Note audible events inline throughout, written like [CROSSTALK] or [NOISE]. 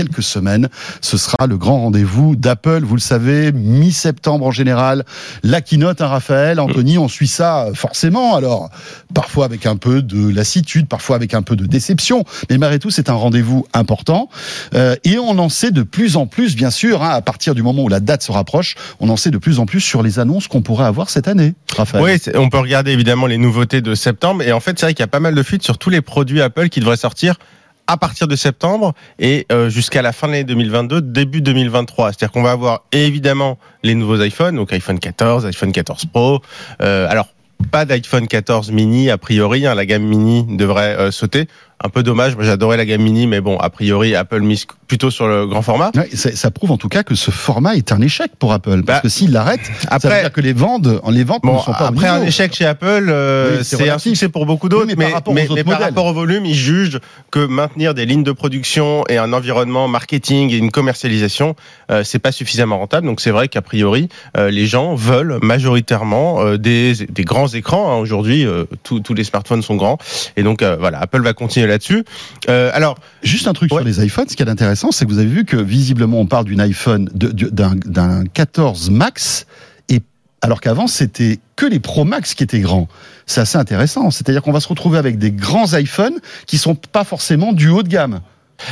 quelques semaines. Ce sera le grand rendez-vous d'Apple. Vous le savez, mi-septembre en général. La keynote, hein, Raphaël, Anthony, on suit ça forcément. Alors, parfois avec un peu de lassitude, parfois avec un peu de déception. Mais malgré tout, c'est un rendez-vous important. Euh, et on en sait de plus en plus, bien sûr, hein, à partir du moment où la date se rapproche, on en sait de plus en plus sur les annonces qu'on pourrait avoir cette année. Raphaël. Oui, on peut regarder évidemment les nouveautés de septembre. Et en fait, c'est vrai qu'il y a pas mal de fuites sur tous les produits Apple qui devraient sortir à partir de septembre et euh, jusqu'à la fin de l'année 2022, début 2023. C'est-à-dire qu'on va avoir évidemment les nouveaux iPhones, donc iPhone 14, iPhone 14 Pro. Euh, alors pas d'iPhone 14 mini a priori, hein, la gamme mini devrait euh, sauter un peu dommage. Moi, j'adorais la gamme mini, mais bon, a priori, Apple mise plutôt sur le grand format. Ouais, ça, ça, prouve en tout cas que ce format est un échec pour Apple, parce bah, que s'il l'arrête, ça veut dire que les ventes, les ventes bon, ne sont pas après un échec chez Apple, euh, c'est un succès pour beaucoup d'autres, oui, mais, mais, par rapport, mais, mais par rapport au volume, ils jugent que maintenir des lignes de production et un environnement marketing et une commercialisation, euh, c'est pas suffisamment rentable. Donc c'est vrai qu'a priori, euh, les gens veulent majoritairement euh, des, des, grands écrans. Hein. Aujourd'hui, euh, tous les smartphones sont grands, et donc voilà, Apple va continuer là-dessus. Euh, alors, juste un truc ouais. sur les iPhones. Ce qui est intéressant, c'est que vous avez vu que visiblement on parle d'une iPhone d'un 14 Max et alors qu'avant c'était que les Pro Max qui étaient grands. C'est assez intéressant. C'est-à-dire qu'on va se retrouver avec des grands iPhones qui sont pas forcément du haut de gamme.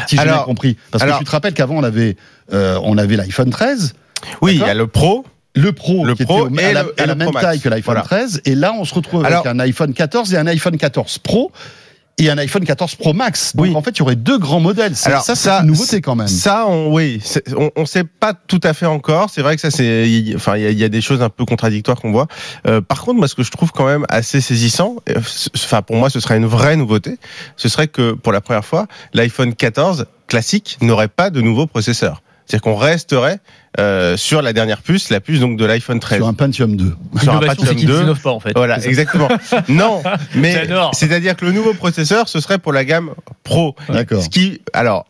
Si j'ai bien compris. Parce alors, que tu te rappelles qu'avant on avait euh, on avait l'iPhone 13. Oui, il y a le Pro le Pro, le qui Pro était au, à la, à la même taille que l'iPhone voilà. 13, et là on se retrouve avec un iPhone 14 et un iPhone 14 Pro et un iPhone 14 Pro Max. Donc oui. en fait, il y aurait deux grands modèles. Alors ça, c'est une nouveauté quand même. Ça, on, oui, on, on sait pas tout à fait encore. C'est vrai que ça, c'est, enfin, il y, y, a des choses un peu contradictoires qu'on voit. Euh, par contre, moi, ce que je trouve quand même assez saisissant, euh, enfin, pour moi, ce serait une vraie nouveauté. Ce serait que pour la première fois, l'iPhone 14 classique n'aurait pas de nouveau processeur. C'est-à-dire qu'on resterait euh, sur la dernière puce, la puce donc de l'iPhone 13. Sur un Pentium 2. Sur un Pentium 2. Pas, en fait. Voilà, exactement. non, [LAUGHS] mais c'est-à-dire que le nouveau processeur, ce serait pour la gamme Pro. D'accord. Ce qui, alors,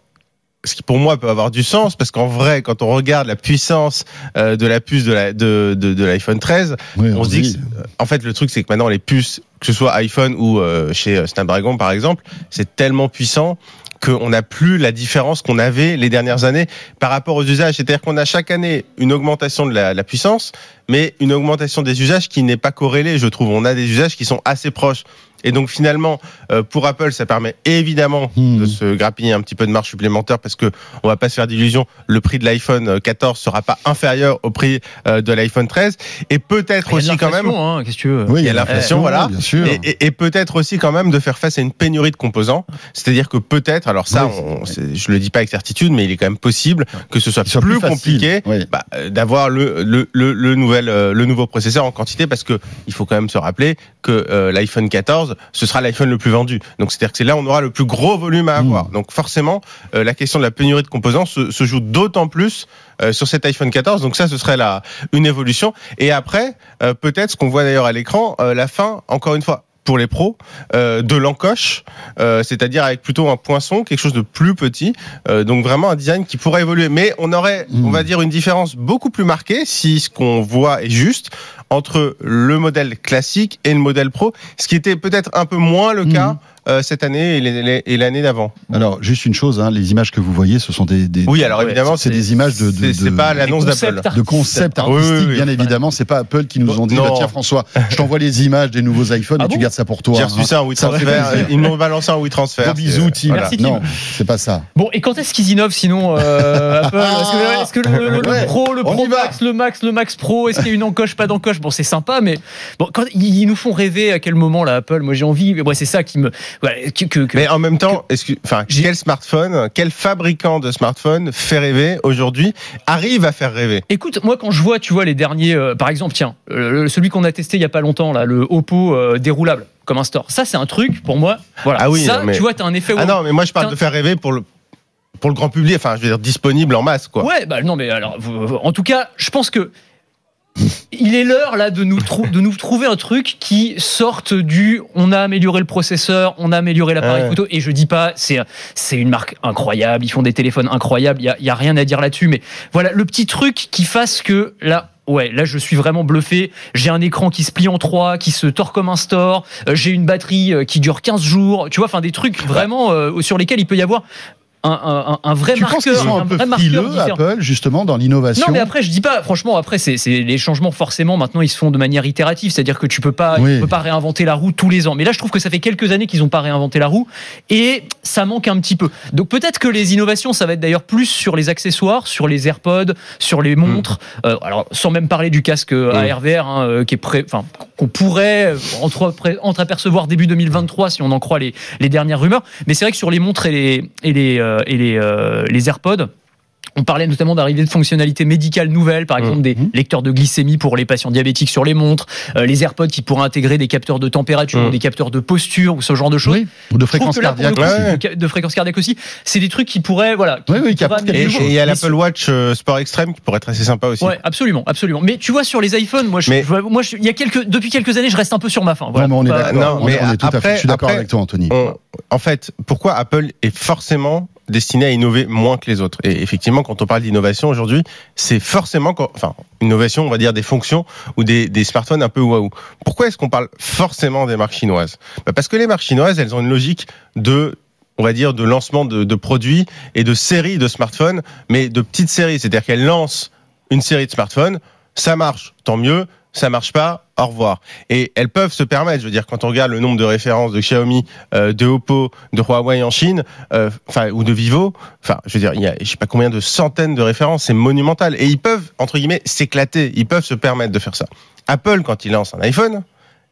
ce qui pour moi peut avoir du sens parce qu'en vrai quand on regarde la puissance euh, de la puce de la de, de, de l'iPhone 13 oui, on, on, se dit, dit que, en fait le truc c'est que maintenant les puces que ce soit iPhone ou euh, chez Snapdragon par exemple c'est tellement puissant qu'on n'a plus la différence qu'on avait les dernières années par rapport aux usages. C'est-à-dire qu'on a chaque année une augmentation de la, puissance, mais une augmentation des usages qui n'est pas corrélée, je trouve. On a des usages qui sont assez proches. Et donc finalement, euh, pour Apple, ça permet évidemment mmh. de se grappiller un petit peu de marge supplémentaire parce que on va pas se faire d'illusions, le prix de l'iPhone 14 sera pas inférieur au prix euh, de l'iPhone 13 et peut-être aussi quand même. Hein, qu'est-ce que tu veux Oui, il y a l'inflation, voilà. Bien sûr. Et, et, et peut-être aussi quand même de faire face à une pénurie de composants. C'est-à-dire que peut-être, alors ça, oui, on, je le dis pas avec certitude, mais il est quand même possible que ce soit, soit plus, plus compliqué oui. bah, d'avoir le, le, le, le, nouvel, euh, le nouveau processeur en quantité parce que il faut quand même se rappeler que euh, l'iPhone 14 ce sera l'iPhone le plus vendu. Donc c'est-à-dire que c'est là on aura le plus gros volume à avoir. Mmh. Donc forcément, euh, la question de la pénurie de composants se, se joue d'autant plus euh, sur cet iPhone 14. Donc ça, ce serait la une évolution. Et après, euh, peut-être ce qu'on voit d'ailleurs à l'écran, la fin, encore une fois, pour les pros euh, de l'encoche, euh, c'est-à-dire avec plutôt un poinçon, quelque chose de plus petit, euh, donc vraiment un design qui pourrait évoluer. Mais on aurait, mmh. on va dire, une différence beaucoup plus marquée si ce qu'on voit est juste entre le modèle classique et le modèle pro, ce qui était peut-être un peu moins le cas. Mmh euh, cette année et l'année d'avant. Alors, juste une chose, hein, les images que vous voyez, ce sont des. des oui, alors évidemment, c'est des images de. de c'est pas l'annonce d'Apple. De concept artistique, oui, oui, bien évidemment. C'est pas Apple qui nous ont dit, bah, tiens François, je t'envoie les images des nouveaux iPhones ah et bon tu gardes ça pour toi. J'ai reçu hein. ça en WeTransfer. Ils m'ont balancé en WeTransfer. Bisous, Tim. Merci, Tim. Non, c'est pas ça. Bon, et quand est-ce qu'ils innovent sinon euh, Apple? Est-ce que, est que, le, le, le Pro, le Pro Max, le Max, le Max Pro, est-ce qu'il y a une encoche, pas d'encoche? Bon, c'est sympa, mais bon, quand ils nous font rêver à quel moment là, Apple Moi, j'ai envie. Ouais, c'est ça qui me. Ouais, que, que, mais en même temps, que, enfin, quel smartphone, quel fabricant de smartphone fait rêver aujourd'hui, arrive à faire rêver? Écoute, moi quand je vois, tu vois les derniers, euh, par exemple, tiens, euh, celui qu'on a testé il y a pas longtemps là, le Oppo euh, déroulable comme un store. Ça, c'est un truc pour moi. Voilà. Ah oui, ça, mais... tu vois, t'as un effet. Ah non, mais moi je parle de faire rêver pour le pour le grand public, enfin, je veux dire disponible en masse, quoi. Ouais, bah non, mais alors, en tout cas, je pense que il est l'heure là de nous, de nous trouver un truc qui sorte du on a amélioré le processeur, on a amélioré l'appareil ouais. photo et je dis pas c'est c'est une marque incroyable, ils font des téléphones incroyables, il y a, y a rien à dire là-dessus mais voilà le petit truc qui fasse que là ouais, là je suis vraiment bluffé. J'ai un écran qui se plie en trois, qui se tord comme un store. Euh, j'ai une batterie euh, qui dure 15 jours. Tu vois, enfin des trucs vraiment euh, sur lesquels il peut y avoir un, un, vrai tu marqueur, penses sont un, peu frileux, Apple justement dans l'innovation. Non, mais après je dis pas. Franchement, après c'est les changements forcément maintenant ils se font de manière itérative, c'est-à-dire que tu peux pas, tu peux pas réinventer la roue tous les ans. Mais là, je trouve que ça fait quelques années qu'ils ont pas réinventé la roue et ça manque un petit peu. Donc peut-être que les innovations, ça va être d'ailleurs plus sur les accessoires, sur les AirPods, sur les montres. Hmm. Euh, alors sans même parler du casque hmm. ARVR hein, euh, qui est prêt, enfin qu'on pourrait entre, entre apercevoir début 2023 si on en croit les, les dernières rumeurs. Mais c'est vrai que sur les montres et les et les et les, euh, les AirPods. On parlait notamment d'arrivée de fonctionnalités médicales nouvelles, par exemple des mmh. lecteurs de glycémie pour les patients diabétiques sur les montres, euh, les AirPods qui pourraient intégrer des capteurs de température, ou mmh. des capteurs de posture ou ce genre de choses. Ou de fréquence cardiaque. aussi. De fréquence cardiaque aussi. C'est des trucs qui pourraient, voilà. oui, oui, et il y a l'Apple Watch Sport Extreme qui pourrait être assez sympa aussi. Ouais, absolument, absolument. Mais tu vois sur les iPhones, moi, je, moi, il y a quelques, depuis quelques années, je reste un peu sur ma faim. Voilà. on est d'accord. On, est tout à fait. Je suis d'accord avec toi, Anthony. en fait, pourquoi Apple est forcément destiné à innover moins que les autres. Et effectivement, quand on parle d'innovation aujourd'hui, c'est forcément, enfin, innovation, on va dire des fonctions ou des, des smartphones un peu waouh. Pourquoi est-ce qu'on parle forcément des marques chinoises? Bah Parce que les marques chinoises, elles ont une logique de on va dire, de lancement de, de produits et de séries de smartphones, mais de petites séries. C'est-à-dire qu'elles lancent une série de smartphones, ça marche, tant mieux, ça marche pas, au revoir. Et elles peuvent se permettre, je veux dire, quand on regarde le nombre de références de Xiaomi, euh, de Oppo, de Huawei en Chine, euh, enfin ou de Vivo, enfin, je veux dire, il y a, je sais pas combien de centaines de références, c'est monumental. Et ils peuvent entre guillemets s'éclater, ils peuvent se permettre de faire ça. Apple, quand il lance un iPhone,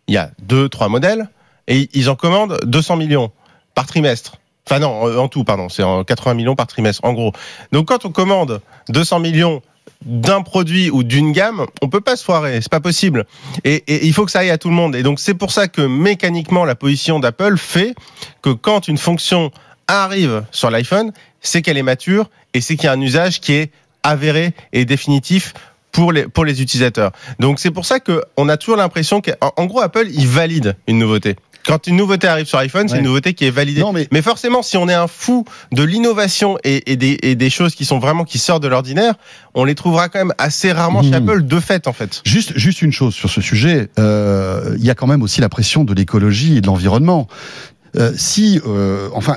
il y a deux, trois modèles et ils en commandent 200 millions par trimestre. Enfin non, en tout, pardon, c'est en 80 millions par trimestre, en gros. Donc quand on commande 200 millions d'un produit ou d'une gamme, on peut pas se foirer, c'est pas possible. Et, il faut que ça aille à tout le monde. Et donc c'est pour ça que mécaniquement la position d'Apple fait que quand une fonction arrive sur l'iPhone, c'est qu'elle est mature et c'est qu'il y a un usage qui est avéré et définitif pour les pour les utilisateurs. Donc c'est pour ça que on a toujours l'impression qu'en gros Apple il valide une nouveauté. Quand une nouveauté arrive sur iPhone, c'est une nouveauté qui est validée. mais... forcément, si on est un fou de l'innovation et, des, choses qui sont vraiment qui sortent de l'ordinaire, on les trouvera quand même assez rarement chez hmm. Apple de fait, en fait. Juste, juste une chose sur ce sujet. Euh, il y a quand même aussi la pression de l'écologie et de l'environnement. Euh, si, euh, enfin,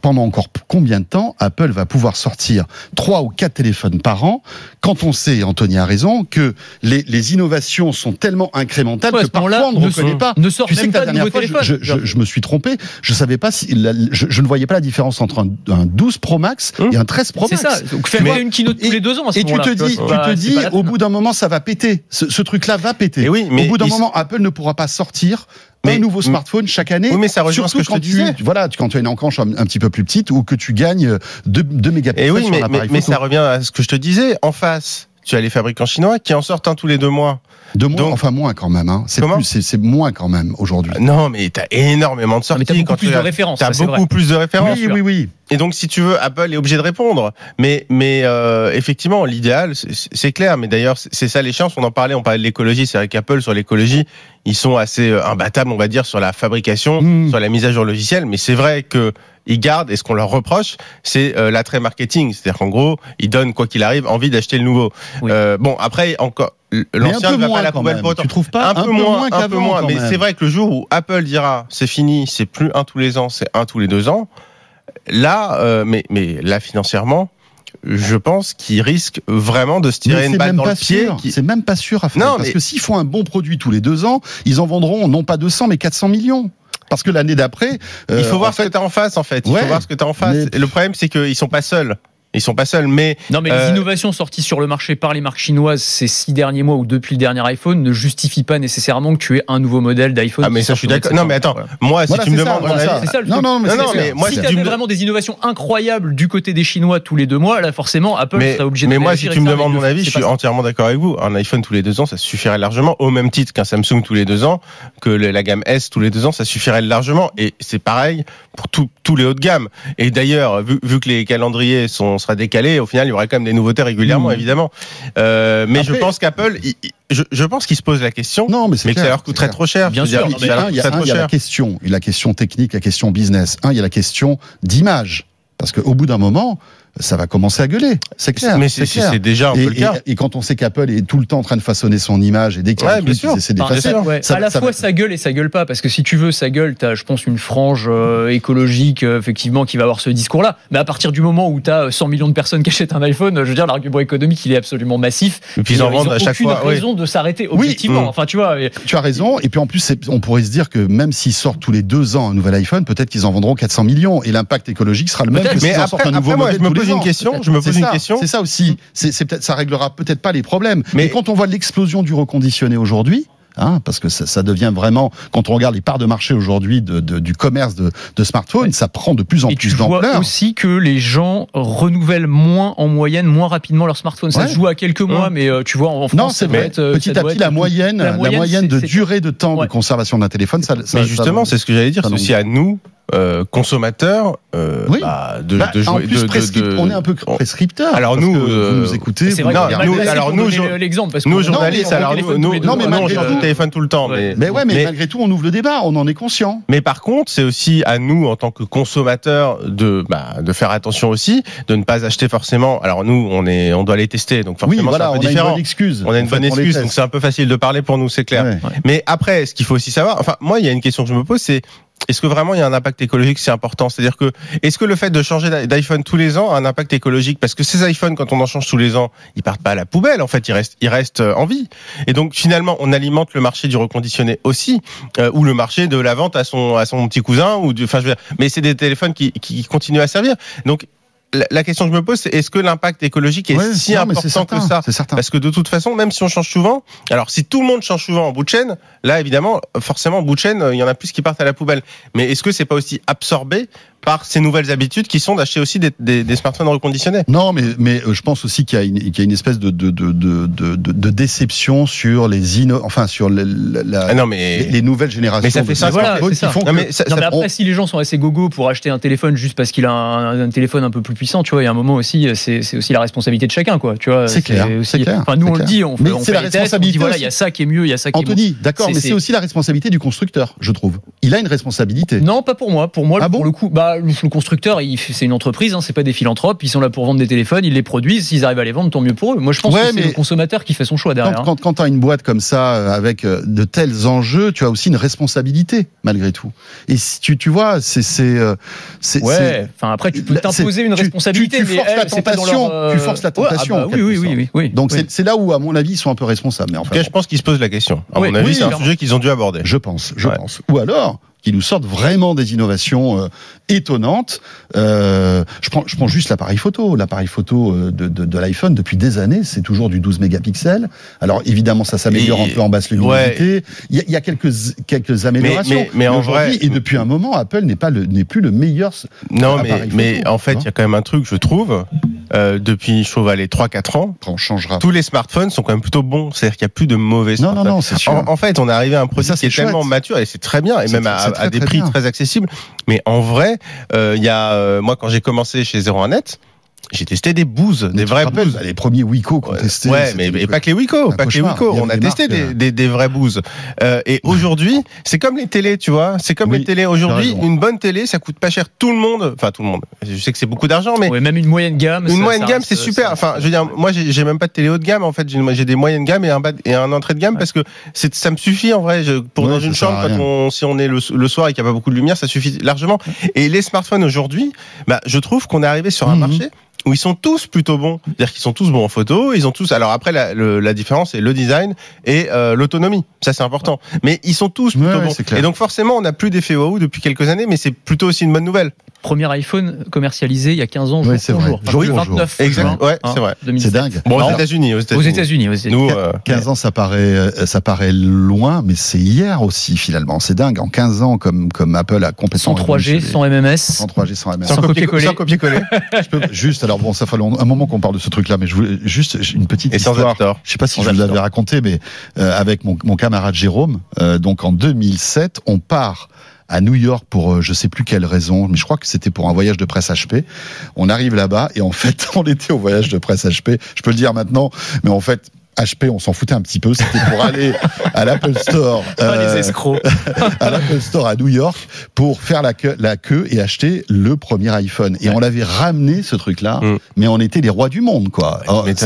pendant encore combien de temps Apple va pouvoir sortir trois ou quatre téléphones par an, quand on sait, Anthony a raison, que les, les innovations sont tellement incrémentales que parfois on ne reconnaît pas. Ne sort même pas de nouveaux téléphones. Je, je, je, me suis trompé. Je savais pas si je, je, ne voyais pas la différence entre un, 12 Pro Max hum. et un 13 Pro Max. C'est ça. Donc faire une keynote tous les deux ans. À ce et tu te dis, tu te dis, au bout d'un moment, ça va péter. Ce, ce truc-là va péter. Et oui, mais au bout d'un moment, Apple ne pourra pas sortir mais, un nouveau smartphone chaque année. Oui, mais ça rejoint ce que je te disais. voilà, quand tu as une encanche un, petit peu plus petite ou que tu gagnes 2, 2 mégapixels. Et oui, mais, mais, mais ça revient à ce que je te disais. En face, tu as les fabricants chinois qui en sortent un tous les deux mois. Deux mois, enfin moins quand même. Hein. C'est plus, c'est moins quand même aujourd'hui. Non, mais t'as énormément de sorties. Mais t'as beaucoup plus de références. T'as beaucoup plus de références. Oui, oui, oui. Et donc, si tu veux, Apple est obligé de répondre. Mais, mais euh, effectivement, l'idéal, c'est clair. Mais d'ailleurs, c'est ça les chances. On en parlait, on parlait de l'écologie. C'est vrai qu'Apple sur l'écologie, ils sont assez euh, imbattables, on va dire, sur la fabrication, hmm. sur la mise à jour logicielle. Mais c'est vrai que ils gardent, et ce qu'on leur reproche, c'est euh, l'attrait marketing. C'est-à-dire qu'en gros, ils donnent, quoi qu'il arrive, envie d'acheter le nouveau. Euh, bon, après, encore, l'ancien ne va pas à la poubelle pour autant. Tu trouves pas un, peu, moins, un peu moins. Mais c'est vrai que le jour où Apple dira, c'est fini, c'est plus un tous les ans, c'est un tous les deux ans, là, euh, mais, mais là, financièrement, je pense qu'ils risquent vraiment de se tirer une balle dans le pied. C'est même pas sûr à faire. Non, parce que s'ils font un bon produit tous les deux ans, ils en vendront non pas 200 mais 400 millions. Parce que l'année d'après, il faut euh, voir ce que tu as en face en fait. Il faut voir ce que tu as en face. le problème c'est qu'ils sont pas seuls. Ils sont pas seuls, mais non, mais les euh, innovations sorties sur le marché par les marques chinoises ces six derniers mois ou depuis le dernier iPhone ne justifient pas nécessairement que tu aies un nouveau modèle d'iPhone. Ah mais ça je suis d'accord. Non mais attends, moi si tu me demandes, c'est ça le non, non, mais, non, mais moi si, tu avais vraiment des innovations incroyables du côté des Chinois tous les deux mois, là forcément Apple mais, serait obligé. de Mais moi si tu me demandes mon avis, je suis entièrement d'accord avec vous. Un iPhone tous les deux ans, ça suffirait largement, au même titre qu'un Samsung tous les deux ans, que la gamme S tous les deux ans, ça suffirait largement. Et c'est pareil pour tous les hauts de gamme. Et d'ailleurs, vu, vu que les calendriers sont sera décalés, au final il y aurait quand même des nouveautés régulièrement, mmh. évidemment. Euh, mais je pense qu'Apple, je, je, pense qu'ils se posent la question, non, mais, mais que ça leur coûterait trop cher. Bien sûr, il y a, la question, la question technique, la question business. Un, il y a la question d'image Parce qu'au bout d'un moment, ça va commencer à gueuler. C'est clair. Mais c'est déjà un peu le cas. Et, quand on sait qu'Apple est tout le temps en train de façonner son image et dès qu'il y a ouais, essaie d'effacer, à la fois ça gueule et ça gueule pas parce que si tu veux ça gueule, t'as je pense une frange euh, écologique euh, effectivement qui va avoir ce discours-là. Mais à partir du moment où t'as 100 millions de personnes qui achètent un iPhone, je veux dire l'argument économique il est absolument massif. Et puis ils en vendent à chaque fois. Aucune raison de s'arrêter objectivement. Oui. Enfin tu vois. Tu as raison. Et puis en plus on pourrait se dire que même s'ils sortent tous les deux ans un nouvel iPhone, peut-être qu'ils en vendront 400 millions et l'impact écologique sera le même que s'ils en sortent un nouveau modèle. Pose une question. Je me c'est ça, C'est ça aussi. C'est peut-être, ça réglera peut-être pas les problèmes. Mais, quand on voit l'explosion du reconditionné aujourd'hui, Hein, parce que ça, ça, devient vraiment, quand on regarde les parts de marché aujourd'hui de, de, du commerce de, de smartphones, ça prend de plus en plus d'ampleur. Tu vois aussi que les gens renouvellent moins en moyenne, moins rapidement leur smartphone. Ça se joue à quelques mois, mais euh, tu vois, en France, non, c'est vrai. Euh, petit à petit, la moyenne, la moyenne, de durée de temps de conservation d'un téléphone, ça, ça Mais justement, c'est ce que j'allais dire, c'est aussi à nous euh, consommateurs euh, oui. bah, de, bah, de jouer. De, de, on est un peu prescripteur. Alors nous, euh, vous nous écoutez. Vrai non, nous, alors nous, l'exemple parce que nous journalistes, alors nous, nous, non, mais malgré tout, téléphone tout le temps. Mais, mais ouais, mais, mais, malgré tout, on ouvre le débat, on en est conscient. Mais par contre, c'est aussi à nous, en tant que consommateurs, de bah, de faire attention aussi, de ne pas acheter forcément. Alors nous, on est, on doit les tester, donc forcément, oui, voilà, c'est un peu on différent. A une bonne excuse. On a une bonne excuse, donc c'est un peu facile de parler pour nous, c'est clair. Mais après, ce qu'il faut aussi savoir, enfin, moi, il y a une question que je me pose, c'est est-ce que vraiment il y a un impact écologique C'est important? C'est-à-dire que est-ce que le fait de changer d'iPhone tous les ans a un impact écologique? Parce que ces iPhones, quand on en change tous les ans, ils partent pas à la poubelle. En fait, ils restent, ils restent euh, en vie. Et donc finalement, on alimente le marché du reconditionné aussi, euh, ou le marché de la vente à son à son petit cousin. Ou du, enfin, je veux dire, mais c'est des téléphones qui, qui continuent à servir. Donc la question que je me pose, c'est est-ce que l'impact écologique est si important que ça Parce que de toute façon, même si on change souvent, alors si tout le monde change souvent en bout de chaîne, là évidemment, forcément en bout de chaîne, il y en a plus qui partent à la poubelle. Mais est-ce que c'est pas aussi absorbé par ces nouvelles habitudes qui sont d'acheter aussi des, des, des, smartphones reconditionnés. Non, mais, mais euh, je pense aussi qu'il y, y, a une espèce de, de, de, de, de déception sur les inno... enfin sur la, la, ah non, mais... les, les, nouvelles générations. Mais ça fait ça, voilà, ça. Non, mais, ça, non, mais après, on... si les gens sont assez gogo pour acheter un téléphone juste parce qu'il a un, un, téléphone un peu plus puissant, tu vois, il y a un moment aussi, c'est aussi la responsabilité de chacun, quoi. Tu vois, c'est clair. Aussi... clair. Enfin, nous on clair. le dit, on fait, mais on fait la responsabilité. Tests, voilà, il y a ça qui est mieux, il y a ça qui Anthony, est mieux. d'accord, mais c'est aussi la responsabilité du constructeur, je trouve. Il a une responsabilité. Non, pas pour moi. Pour moi, ah pour bon le coup, bah, le constructeur c'est une entreprise, hein, c'est pas des philanthropes, ils sont là pour vendre des téléphones, ils les produisent, s'ils arrivent à les vendre, tant mieux pour eux. Moi, je pense ouais, que c'est le consommateur qui fait son choix derrière. Quand, quand, quand tu as une boîte comme ça, euh, avec euh, de tels enjeux, tu as aussi une responsabilité, malgré tout. Et si tu, tu vois, c'est. Euh, ouais, enfin après, tu peux t'imposer une responsabilité, tu, tu, tu forces mais la tentation. Leur... Tu forces la tentation. Ouais, ah bah, oui, oui, oui, oui, Donc oui. c'est là où, à mon avis, ils sont un peu responsables. Mais en fait, je pense qu'ils se posent la question. À oui, mon avis, oui, c'est un sujet qu'ils ont dû aborder. Je pense, je pense. Ou alors, qui nous sortent vraiment des innovations euh, étonnantes. Euh, je, prends, je prends juste l'appareil photo. L'appareil photo euh, de, de, de l'iPhone, depuis des années, c'est toujours du 12 mégapixels. Alors évidemment, ça s'améliore un peu en basse luminosité. Ouais. Il, y a, il, y a, quelques, quelques améliorations. Mais, mais, mais en vrai, et depuis un moment, Apple n'est pas le, n'est plus le meilleur. Non, mais, photo, mais en fait, il y a quand même un truc, je trouve. Euh, depuis Chevalet 3-4 ans, on changera. tous les smartphones sont quand même plutôt bons. C'est-à-dire qu'il n'y a plus de mauvais non, smartphones. Non, non, c'est sûr. En, en, fait, on est arrivé à un ça, qui est, chouette. tellement mature et c'est très bien, et même à, très, à, des prix bien. très accessibles. Mais en vrai, il euh, y a euh, moi quand j'ai commencé chez 01net, j'ai testé des bouses, des vraies bouses. Les premiers Wico qu'on testait. Ouais, mais, mais pas que les Wico, pas que les Wico. On a testé des, des, des, vraies bouses. Euh, et aujourd'hui, c'est comme les télés, tu vois. C'est comme oui, les télés. Aujourd'hui, une bonne télé, ça coûte pas cher tout le monde. Enfin, tout le monde. Je sais que c'est beaucoup d'argent, mais. Ouais, même une moyenne gamme. Une ça, moyenne ça gamme, c'est super. ça, enfin, je veux dire, moi, j'ai même pas de télé haut de gamme, en fait. J'ai des moyennes gammes et un bas et un entrée de gamme ouais. parce que ça me suffit, en vrai. Je, pour ouais, dans une chambre, quand on, si on est le, le soir et qu'il n'y a pas beaucoup de lumière, ça suffit largement. Et les smartphones aujourd'hui, bah, je trouve qu'on est arrivé sur un Mhm. marché où ils sont tous plutôt bons. C'est-à-dire qu'ils sont tous bons en photo, ils ont tous. Alors après, la, le, la différence c'est le design et euh, l'autonomie. Ça c'est important. Mais ils sont tous plutôt Ouais, bons. Et donc forcément, on n'a plus d'effet waouh depuis quelques années, mais c'est plutôt aussi une bonne nouvelle. Premier iPhone commercialisé il y a 15 ans, jour Ouais, jour. Enfin, Jour le pour 29 Exact. juin, Ouais, hein, c'est vrai. 2007. C'est dingue. Bon, aux États-Unis, aux États-Unis. États-Unis. Nous, euh, 15 ans, ça paraît, euh, ça paraît loin, mais c'est hier aussi, finalement. C'est dingue. En 15 ans, comme, comme Apple a complètement. sans 3G, sans MMS. Sans 3G, sans MS. Sans copier-coller. Sans copier-coller. Je peux- juste, alors bon, ça fait un moment qu'on parle de ce truc-là, mais je voulais juste une petite Et sans histoire. Store. Je sais pas si Sans je vous l'avais raconté, mais euh, avec mon, mon camarade Jérôme, euh, donc en 2007, on part à New York pour euh, je sais plus quelle raison, mais je crois que c'était pour un voyage de presse HP. On arrive là-bas et en fait, [LAUGHS] on était au voyage de presse HP. Je peux le dire maintenant, mais en fait, HP, on s'en foutait un petit peu. C'était pour [LAUGHS] aller à l'Apple Store. Euh, les escrocs. [LAUGHS] à l'Apple Store à New York pour faire la queue, la queue et acheter le premier iPhone. Et on l'avait ramené, ce truc-là, mm. mais on était les rois du monde, quoi.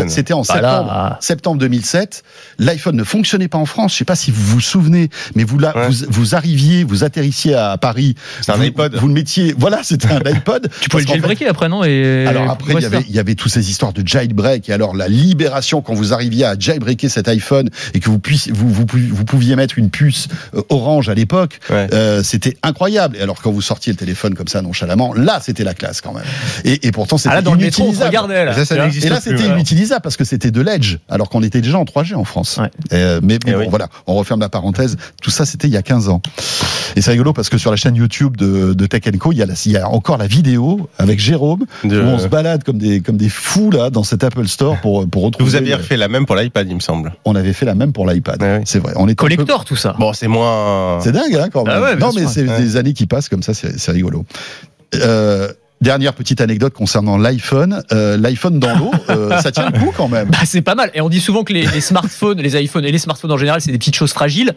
C'était en septembre, septembre 2007. L'iPhone ne fonctionnait pas en France. Je sais pas si vous vous souvenez, mais vous, là, vous, vous, arriviez, vous atterrissiez à Paris. C'est un iPod. Vous le mettiez, voilà, c'était un iPod. [LAUGHS] tu pouvais le jailbreaker après, non et Alors après, il y avait, il y avait toutes ces histoires de jailbreak et alors la libération quand vous arriviez à jailbreaker cet iPhone et que vous puissiez, vous, vous, vous pouviez mettre une puce euh, orange à l'époque, euh, c'était incroyable. Et alors quand vous sortiez le téléphone comme ça nonchalamment, là c'était la classe quand même. Et, et pourtant c'était ah, dans inutilisable. Le métro, là. Ça, et là c'était inutilisable parce que c'était de l'Edge alors qu'on était déjà en 3G en France. Euh, mais, mais bon, voilà, on referme la parenthèse. Tout ça c'était il y a 15 ans. Et c'est rigolo parce que sur la chaîne YouTube de, de Tech Co, il y, a il y a encore la vidéo avec Jérôme où on se balade comme des comme des fous là dans cet Apple Store pour pour retrouver. Vous aviez refait la même pour l'iPad, il me semble. On avait fait la même pour l'iPad. C'est vrai. On est collector tout ça. Bon, c'est moins. C'est dingue hein, quand même. Ah non mais c'est des années qui passent comme ça, c'est rigolo. Euh, Dernière petite anecdote concernant l'iPhone. Euh, L'iPhone dans l'eau, [LAUGHS] euh, ça tient le coup quand même. Bah, c'est pas mal. Et on dit souvent que les, les, smartphones, les iPhones et les smartphones en général, c'est des petites choses fragiles.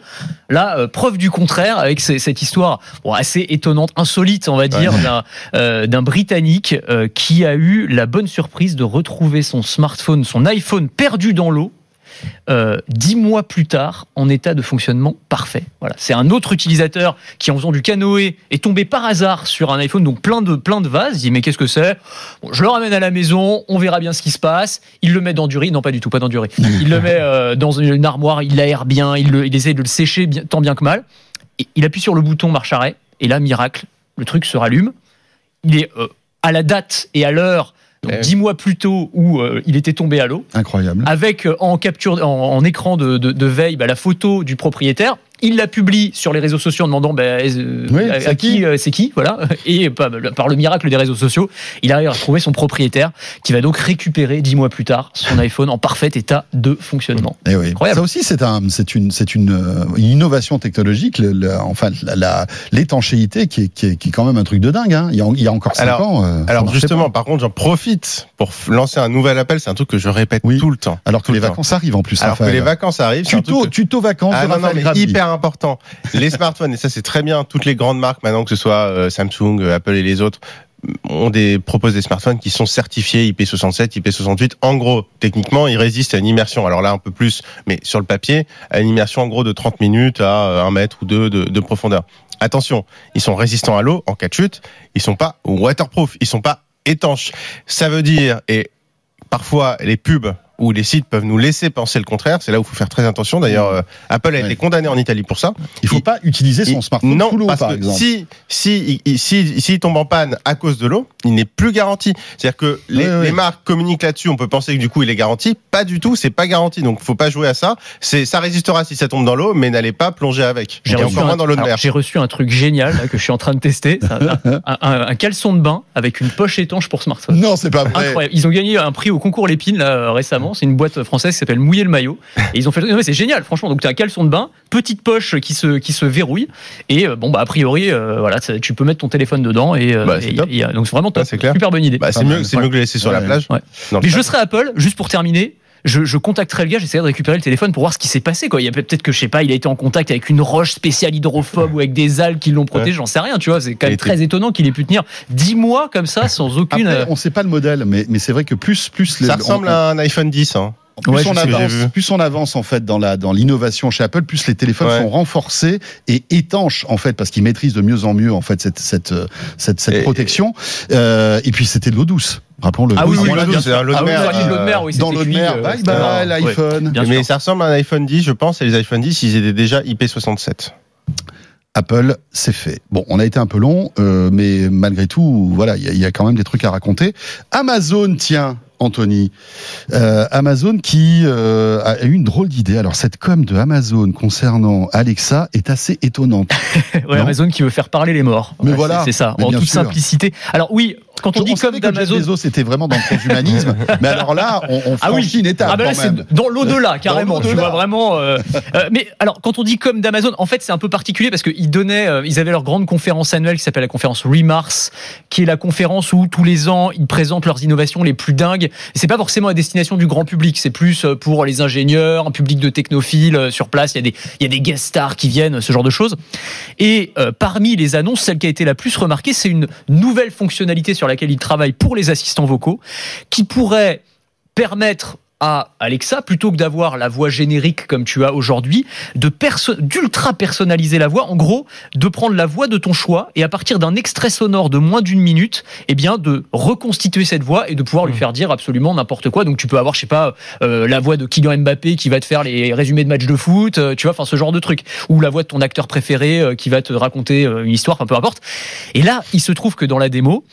Là, euh, preuve du contraire avec cette histoire bon, assez étonnante, insolite, on va dire, d'un euh, Britannique qui a eu la bonne surprise de retrouver son smartphone, son iPhone perdu dans l'eau euh, dix mois plus tard en état de fonctionnement parfait. Voilà, c'est un autre utilisateur qui, en faisant du canoë, est tombé par hasard sur un iPhone donc plein de plein de vases. Il dit mais qu'est-ce que c'est? Je le ramène à la maison, on verra bien ce qui se passe. Il le met dans du riz, non pas du tout, pas dans du riz. Il le met euh, dans une armoire, il l'aère bien, il, il essaie de le sécher tant bien que mal. Il appuie sur le bouton marche arrêt et là miracle, le truc se rallume. Il est euh, à la date et à l'heure donc, eh dix mois plus tôt où euh, il était tombé à l'eau. Incroyable. Avec euh, en capture, en, écran de, de, de veille, bah, la photo du propriétaire il la publie sur les réseaux sociaux en demandant ben, euh, à, qui, euh, c'est qui, voilà. [LAUGHS] Et par, le miracle des réseaux sociaux, il arrive à retrouver son propriétaire qui va donc récupérer dix mois plus tard son [LAUGHS] iPhone en parfait état de fonctionnement. Et eh. Ça aussi, c'est un, c'est une, c'est une, euh, innovation technologique. Le, enfin, l'étanchéité qui est, qui, est, qui est quand même un truc de dingue. Hein. Il, y a, il y a encore cinq ans. alors justement, par contre, j'en profite pour lancer un nouvel appel. C'est un truc que je répète tout le temps. Alors que les vacances arrivent en plus. Alors que les vacances arrivent. Tuto, tuto vacances. Ah, non, non, hyper important. Les smartphones, et ça c'est très bien, toutes les grandes marques maintenant, que ce soit euh, Samsung, euh, Apple et les autres, ont des proposent des smartphones qui sont certifiés IP67, IP68. En gros, techniquement, ils résistent à une immersion. Alors là, un peu plus, mais sur le papier, à une immersion en gros de 30 minutes à 1 mètre ou 2 de, de profondeur. Attention, ils sont résistants à l'eau en cas de chute. Ils sont pas waterproof. Ils sont pas étanches. Ça veut dire et parfois les pubs où les sites peuvent nous laisser penser le contraire. C'est là où il faut faire très attention. D'ailleurs, euh, Apple a été condamné en Italie pour ça. Il faut pas utiliser son smartphone non, sous l'eau, par exemple. Si, si, si, si, tombe en panne à cause de l'eau, il n'est plus garanti. C'est-à-dire que les, les marques communiquent là-dessus. On peut penser que du coup, il est garanti. Pas du tout. C'est pas garanti. Donc, faut pas jouer à ça. C'est, ça résistera si ça tombe dans l'eau, mais n'allez pas plonger avec. J'ai reçu, un, dans mer. J'ai reçu un truc génial là, que je suis en train de tester. [LAUGHS] Un, un, caleçon de bain avec une poche étanche pour smartphone. Non, c'est pas vrai. Incroyable. Ils ont gagné un prix au concours Lépine là, récemment. C'est une boîte française qui s'appelle Mouiller le maillot. Et ils ont fait. c'est génial, franchement. Donc tu as un caleçon de bain, petite poche qui se qui se verrouille. Et euh, bon bah a priori, euh, voilà, tu peux mettre ton téléphone dedans et, euh, bah, donc c'est vraiment top. c'est clair. Super bonne idée. Bah, c'est mieux, c'est mieux que le laisser sur la plage. Mais je serai Apple juste pour terminer je, je contacterai le gars, j'essaierai de récupérer le téléphone pour voir ce qui s'est passé. Quoi. Il y a peut-être que je sais pas, il a été en contact avec une roche spéciale hydrophobe ou avec des algues qui l'ont protégé, j'en sais rien. Tu vois, c'est quand même très étonnant qu'il ait pu tenir 10 mois comme ça sans aucune. Après, on sait pas le modèle, mais, mais c'est vrai que plus plus. Les, ça ressemble à un iPhone 10. Hein. Plus, on avance, plus on avance en fait dans la dans l'innovation chez Apple, plus les téléphones sont renforcés et étanches en fait parce qu'ils maîtrisent de mieux en mieux en fait cette cette cette, cette protection. Euh, et puis c'était de l'eau douce. Rappelons-le. Ah oui, oui, c'est un l'eau de mer. dans l'eau de mer, bye bye l'iPhone. Mais ça ressemble à un iPhone 10, je pense, et les iPhone 10, ils étaient déjà IP67. Apple, c'est fait. Bon, on a été un peu long, euh, mais malgré tout, voilà, il y, y, a quand même des trucs à raconter. Amazon, tiens, Anthony. Euh, Amazon qui euh, a eu une drôle d'idée. Alors cette com de Amazon concernant Alexa est assez étonnante. [LAUGHS] ouais, Amazon qui veut faire parler les morts. Mais voilà, c'est ça, en toute simplicité. Alors oui, quand on, dit comme d'Amazon, c'était vraiment dans le transhumanisme, [LAUGHS] mais alors là, on, on ah franchit une étape. Ah ben là, c'est dans l'au-delà carrément. Tu vois vraiment. Euh, euh, mais alors, quand on dit comme d'Amazon, en fait, c'est un peu particulier parce qu'ils donnaient, euh, ils avaient leur grande conférence annuelle qui s'appelle la conférence Remars, qui est la conférence où tous les ans ils présentent leurs innovations les plus dingues. C'est pas forcément à destination du grand public, c'est plus pour les ingénieurs, un public de technophiles sur place. Il y a des, il y a des guest stars qui viennent, ce genre de choses. Et parmi les annonces, celle qui a été la plus remarquée, c'est une nouvelle fonctionnalité sur laquelle ils travaillent pour les assistants vocaux, qui pourrait permettre à Alexa, plutôt que d'avoir la voix générique comme tu as aujourd'hui, de d'ultra personnaliser la voix. En gros, de prendre la voix de ton choix et à partir d'un extrait sonore de moins d'une minute, eh bien, de reconstituer cette voix et de pouvoir lui mmh. faire dire absolument n'importe quoi. Donc, tu peux avoir, je sais pas, euh, la voix de Kylian Mbappé qui va te faire les résumés de matchs de foot, euh, tu vois, enfin, ce genre de truc. Ou la voix de ton acteur préféré euh, qui va te raconter une histoire, enfin, peu importe. Et là, il se trouve que dans la démo,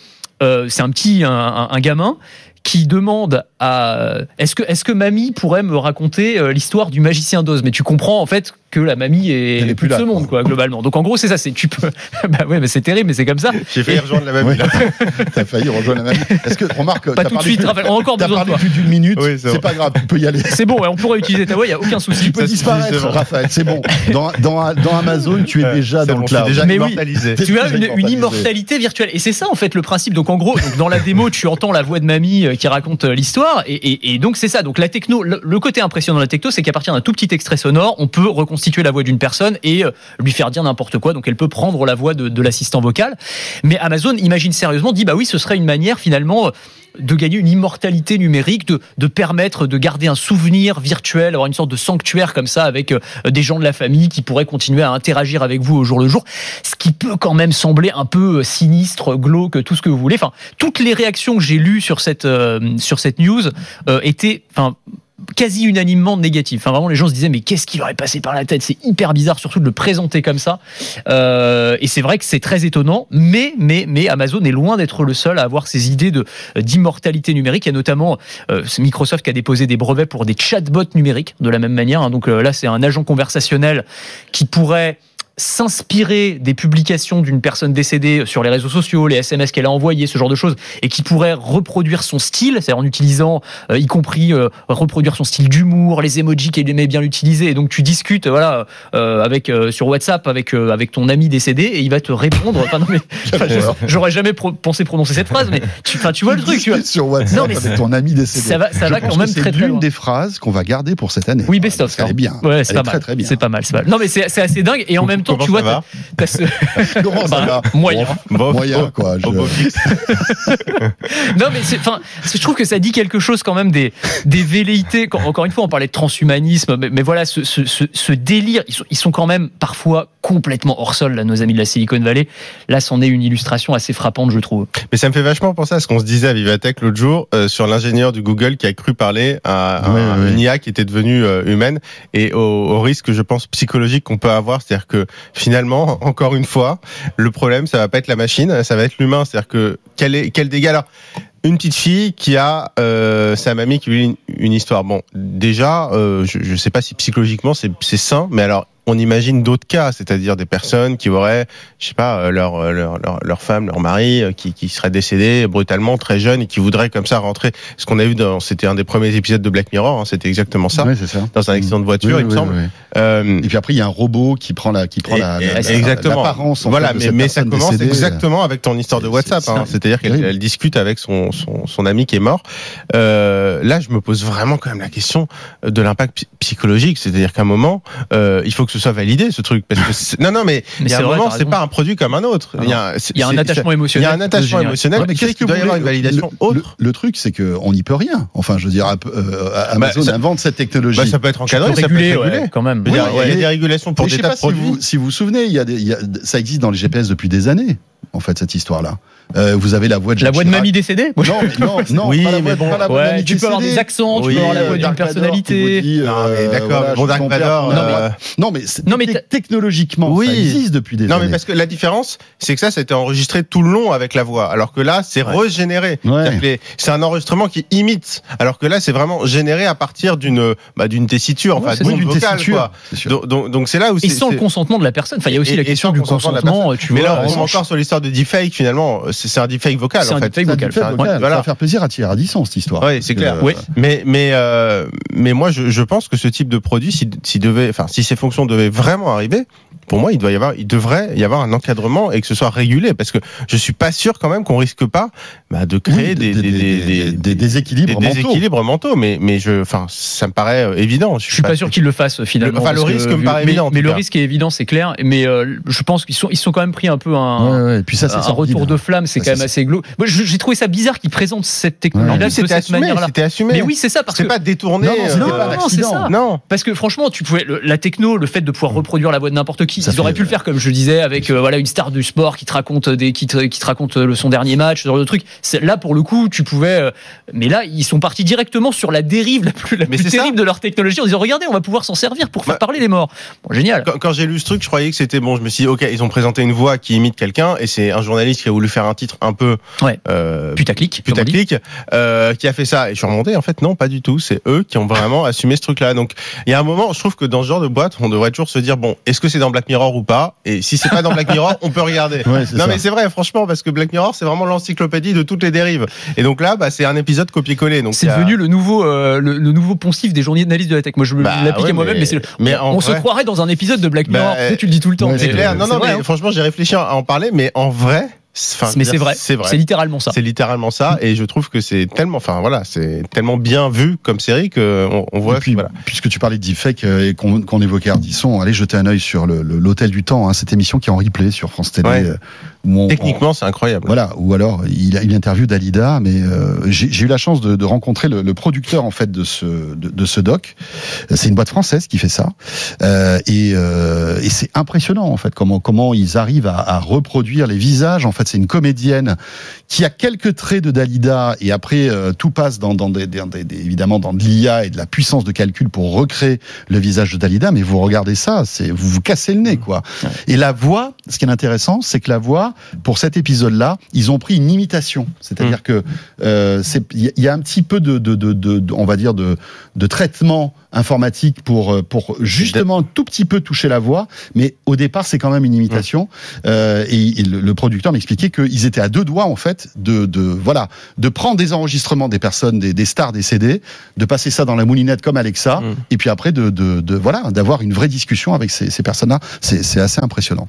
c'est un petit un, gamin qui demande à est-ce que est-ce que mamie pourrait me raconter euh, l'histoire du magicien d'Oz? Mais tu comprends en fait que la mamie est, plus de ce monde quoi globalement. Donc en gros c'est ça c'est tu peux [LAUGHS] bah ouais mais c'est terrible mais c'est comme ça. J'ai failli rejoindre la mamie [LAUGHS] t'as failli rejoindre la mamie. Est-ce que remarque pas tout de suite Raphaël on a encore besoin parlé plus d'une minute. C'est pas grave tu peux y aller. C'est bon on pourrait utiliser ta voix il y a aucun souci. Tu peux disparaître Raphaël c'est bon. Dans, dans, dans Amazon tu es déjà dans le cloud. déjà mais immortalisé. tu as une, immortalité virtuelle. Et c'est ça en fait le principe. Donc en gros dans la démo tu entends la voix de mamie euh, qui raconte euh, l'histoire. Et, donc c'est ça. Donc la techno le, côté impressionnant de la techno c'est qu'à partir d'un tout petit extrait sonore on peut la voix d'une personne et euh, lui faire dire n'importe quoi. Donc elle peut prendre la voix de, l'assistant vocal. Mais Amazon imagine sérieusement, dit bah oui, ce serait une manière finalement euh, de gagner une immortalité numérique, de, de, permettre de garder un souvenir virtuel, avoir une sorte de sanctuaire comme ça avec euh, des gens de la famille qui pourraient continuer à interagir avec vous au jour le jour, ce qui peut quand même sembler un peu sinistre, glauque, tout ce que vous voulez. Enfin, toutes les réactions que j'ai lues sur cette sur cette news étaient, enfin quasi unanimement négatif. Enfin, vraiment, les gens se disaient, mais qu'est-ce qui leur est passé par la tête? C'est hyper bizarre, surtout de le présenter comme ça. Euh, et c'est vrai que c'est très étonnant, mais, mais, mais Amazon est loin d'être le seul à avoir ces idées d'immortalité numérique. Il y a notamment euh, Microsoft qui a déposé des brevets pour des chatbots numériques de la même manière. Hein. Donc euh, là, c'est un agent conversationnel qui pourrait s'inspirer des publications d'une personne décédée sur les réseaux sociaux, les SMS qu'elle a envoyés, ce genre de choses, et qui pourrait reproduire son style, c'est-à-dire en utilisant, euh, y compris euh, reproduire son style d'humour, les emojis qu'elle aimait bien utiliser. Et donc tu discutes, voilà, euh, avec sur WhatsApp avec avec ton ami décédé et il va te répondre. Enfin, non mais [LAUGHS] j'aurais jamais pensé prononcer cette phrase, mais tu, tu vois le truc. Tu vois. Sur WhatsApp mais avec ton ami décédé. Ça va, ça va quand même très très loin. des phrases qu'on va garder pour cette année. Oui, best of. Elle est bien. Ouais, c'est pas, mal. C'est pas mal. Non mais c'est assez dingue et en même temps, tu vois, [LAUGHS] Comment ça va Moyen. moyen, quoi. [LAUGHS] non, mais enfin, je trouve que ça dit quelque chose quand même des, des velléités. Encore une fois, on parlait de transhumanisme, mais, voilà, ce, ce, ce, délire, ils sont, ils sont quand même parfois complètement hors sol, là, nos amis de la Silicon Valley. Là, c'en est une illustration assez frappante, je trouve. Mais ça me fait vachement penser à ce qu'on se disait à Vivatech l'autre jour euh, sur l'ingénieur du Google qui a cru parler à, une IA qui était devenue euh, humaine et au, au risque, je pense, psychologique qu'on peut avoir. C'est-à-dire que finalement, encore une fois, le problème, ça va pas être la machine, ça va être l'humain. C'est-à-dire que quel, est, dégât? Alors une petite fille qui a euh, sa mamie qui lui une, une histoire. Bon, déjà, euh, je ne sais pas si psychologiquement c'est sain, mais alors on imagine d'autres cas, c'est-à-dire des personnes qui auraient, je sais pas, euh, leur euh, leur, leur, leur femme, leur mari, euh, qui, qui serait décédé brutalement, très jeune, et qui voudrait comme ça rentrer. Ce qu'on a vu dans, c'était un des premiers épisodes de Black Mirror, hein, c'était exactement ça, ça, dans un accident de voiture, il me semble. Euh, et puis après, il y a un robot qui prend la qui prend la, exactement. l'apparence. Voilà, mais, mais ça commence exactement avec ton histoire de WhatsApp, hein, c'est-à-dire qu'elle elle discute avec son, son, son ami qui est mort. Euh, là, je me pose vraiment quand même la question de l'impact psychologique, c'est-à-dire qu'à un moment, euh, il faut que ce soit validé ce truc. Parce que non, non, mais, il y a un moment, c'est pas un produit comme un autre. il y a, il y a un attachement émotionnel. Il y a un attachement émotionnel. mais qu'est-ce qu'il doit y avoir une validation autre le, truc, c'est qu'on n'y peut rien. Enfin, je veux dire, euh, Amazon bah, invente cette technologie. Bah, ça peut être encadré, ça peut être régulé quand même. Il y a des régulations pour des tas de produits. Si vous vous souvenez, il y a ça existe dans les GPS depuis des années en fait cette histoire-là. Euh, vous avez la voix de la voix de mamie décédée? Non, non, [LAUGHS] non. oui, pas la voix, bon, pas la voix ouais, tu peux avoir des accents, tu peux avoir la voix d'une personnalité. Dit, euh, d'accord. Voilà, bon, Dark Vador. Euh... Non, mais, non, mais technologiquement, oui. ça existe depuis des non, années. Non, mais parce que la différence, c'est que ça, c'était enregistré tout le long avec la voix, alors que là, c'est ouais. régénéré. Ouais. C'est un enregistrement qui imite, alors que là, c'est vraiment généré à partir d'une bah, d'une tessiture, enfin d'une vocale. Donc, donc c'est là où. Et sans le consentement de la personne. Enfin, il y a aussi la question du consentement. Mais là, on encore sur l'histoire de deepfake. Finalement, c'est un deepfake vocal. C'est un deepfake vocal. Ça va faire plaisir à Thierry Radisson cette histoire. Oui, c'est clair. Oui. Mais mais mais moi je, je pense que ce type de produit, si, si devait, enfin si ces fonctions devaient vraiment arriver, pour moi, il doit y avoir, il devrait y avoir un encadrement et que ce soit régulé, parce que je suis pas sûr quand même qu'on risque pas bah, de créer des, des, des, des, déséquilibres, mentaux. déséquilibres mentaux. Mais, mais je, enfin, ça me paraît euh, évident. Je, suis pas, sûr qu'ils le fassent finalement. enfin, le risque me paraît mais, évident. Mais le risque est évident, c'est clair. Mais euh, je pense qu'ils sont, ils sont quand même pris un peu un, ouais, ouais. Et puis ça, un retour de flamme. C'est quand même assez glauque. Moi, j'ai trouvé ça bizarre qu'ils présentent cette technologie-là de cette manière-là. C'était assumé. Mais oui, c'est ça, parce que pas détourné. Non, c'est ça. Non, parce que franchement, tu pouvais la techno, le fait de pouvoir reproduire la voix de n'importe qui, ils auraient pu le faire comme je disais, avec euh, voilà une star du sport qui te raconte des qui te, qui te raconte le, son dernier match, ce genre de truc. Là pour le coup, tu pouvais. Euh, mais là, ils sont partis directement sur la dérive la plus, la plus terrible de leur technologie en disant regardez, on va pouvoir s'en servir pour faire bah, parler les morts. Bon, génial. Quand, j'ai lu ce truc, je croyais que c'était bon. Je me suis dit ok, ils ont présenté une voix qui imite quelqu'un et c'est un journaliste qui a voulu faire un titre un peu ouais. euh, putaclic, putaclic, euh, qui a fait ça. Et je suis remonté. En fait, non, pas du tout. C'est eux qui ont vraiment assumé ce truc-là. Donc, il y a un moment, je trouve que dans ce genre de boîte, on devrait toujours se dire bon, est-ce que c'est dans Black Mirror ou pas Et si c'est pas dans Black Mirror, [LAUGHS] on peut regarder. non, mais c'est vrai, franchement, parce que Black Mirror, c'est vraiment l'encyclopédie de toutes les dérives. Et donc là, bah, c'est un épisode copier-coller. Donc c'est devenu le nouveau, euh, le, nouveau poncif des journalistes de la tech. Moi, je me bah, l'applique moi-même, mais, mais, on, se croirait dans un épisode de Black Mirror. Bah, tu le dis tout le temps. c'est clair. Non, non, mais hein. franchement, j'ai réfléchi à en parler, mais en vrai, mais c'est vrai. C'est vrai. C'est littéralement ça. C'est littéralement ça. Et je trouve que c'est tellement, enfin voilà, c'est tellement bien vu comme série que on, voit. puis, voilà. puisque tu parlais de deepfake euh, et qu'on évoquait Ardisson, allez jeter un œil sur l'hôtel du temps, hein, cette émission qui est en replay sur France Télé. Techniquement, c'est incroyable. Voilà. Ou alors, il, a, il interview Dalida, mais euh, j'ai eu la chance de, de rencontrer le, le, producteur en fait de ce de, de ce doc. C'est une boîte française qui fait ça, euh, et, euh, et c'est impressionnant en fait comment comment ils arrivent à, à reproduire les visages. En fait, c'est une comédienne qui a quelques traits de Dalida, et après euh, tout passe dans, dans des, des, des, évidemment dans de l'IA et de la puissance de calcul pour recréer le visage de Dalida. Mais vous regardez ça, c'est vous vous cassez le nez quoi. Et la voix, ce qui est intéressant, c'est que la voix pour cet épisode-là, ils ont pris une imitation. C'est-à-dire mm. que euh, il y a un petit peu de, de, de, de on va dire, de, traitement informatique pour euh, pour justement un tout petit peu toucher la voix, mais au départ c'est quand même une imitation. Mmh. Euh, et, le, producteur m'expliquait qu'ils étaient à deux doigts en fait de, de voilà de prendre des enregistrements des personnes, des, des stars décédées, de passer ça dans la moulinette comme Alexa, mmh. et puis après de, de, de voilà d'avoir une vraie discussion avec ces, ces personnes-là. C'est assez impressionnant.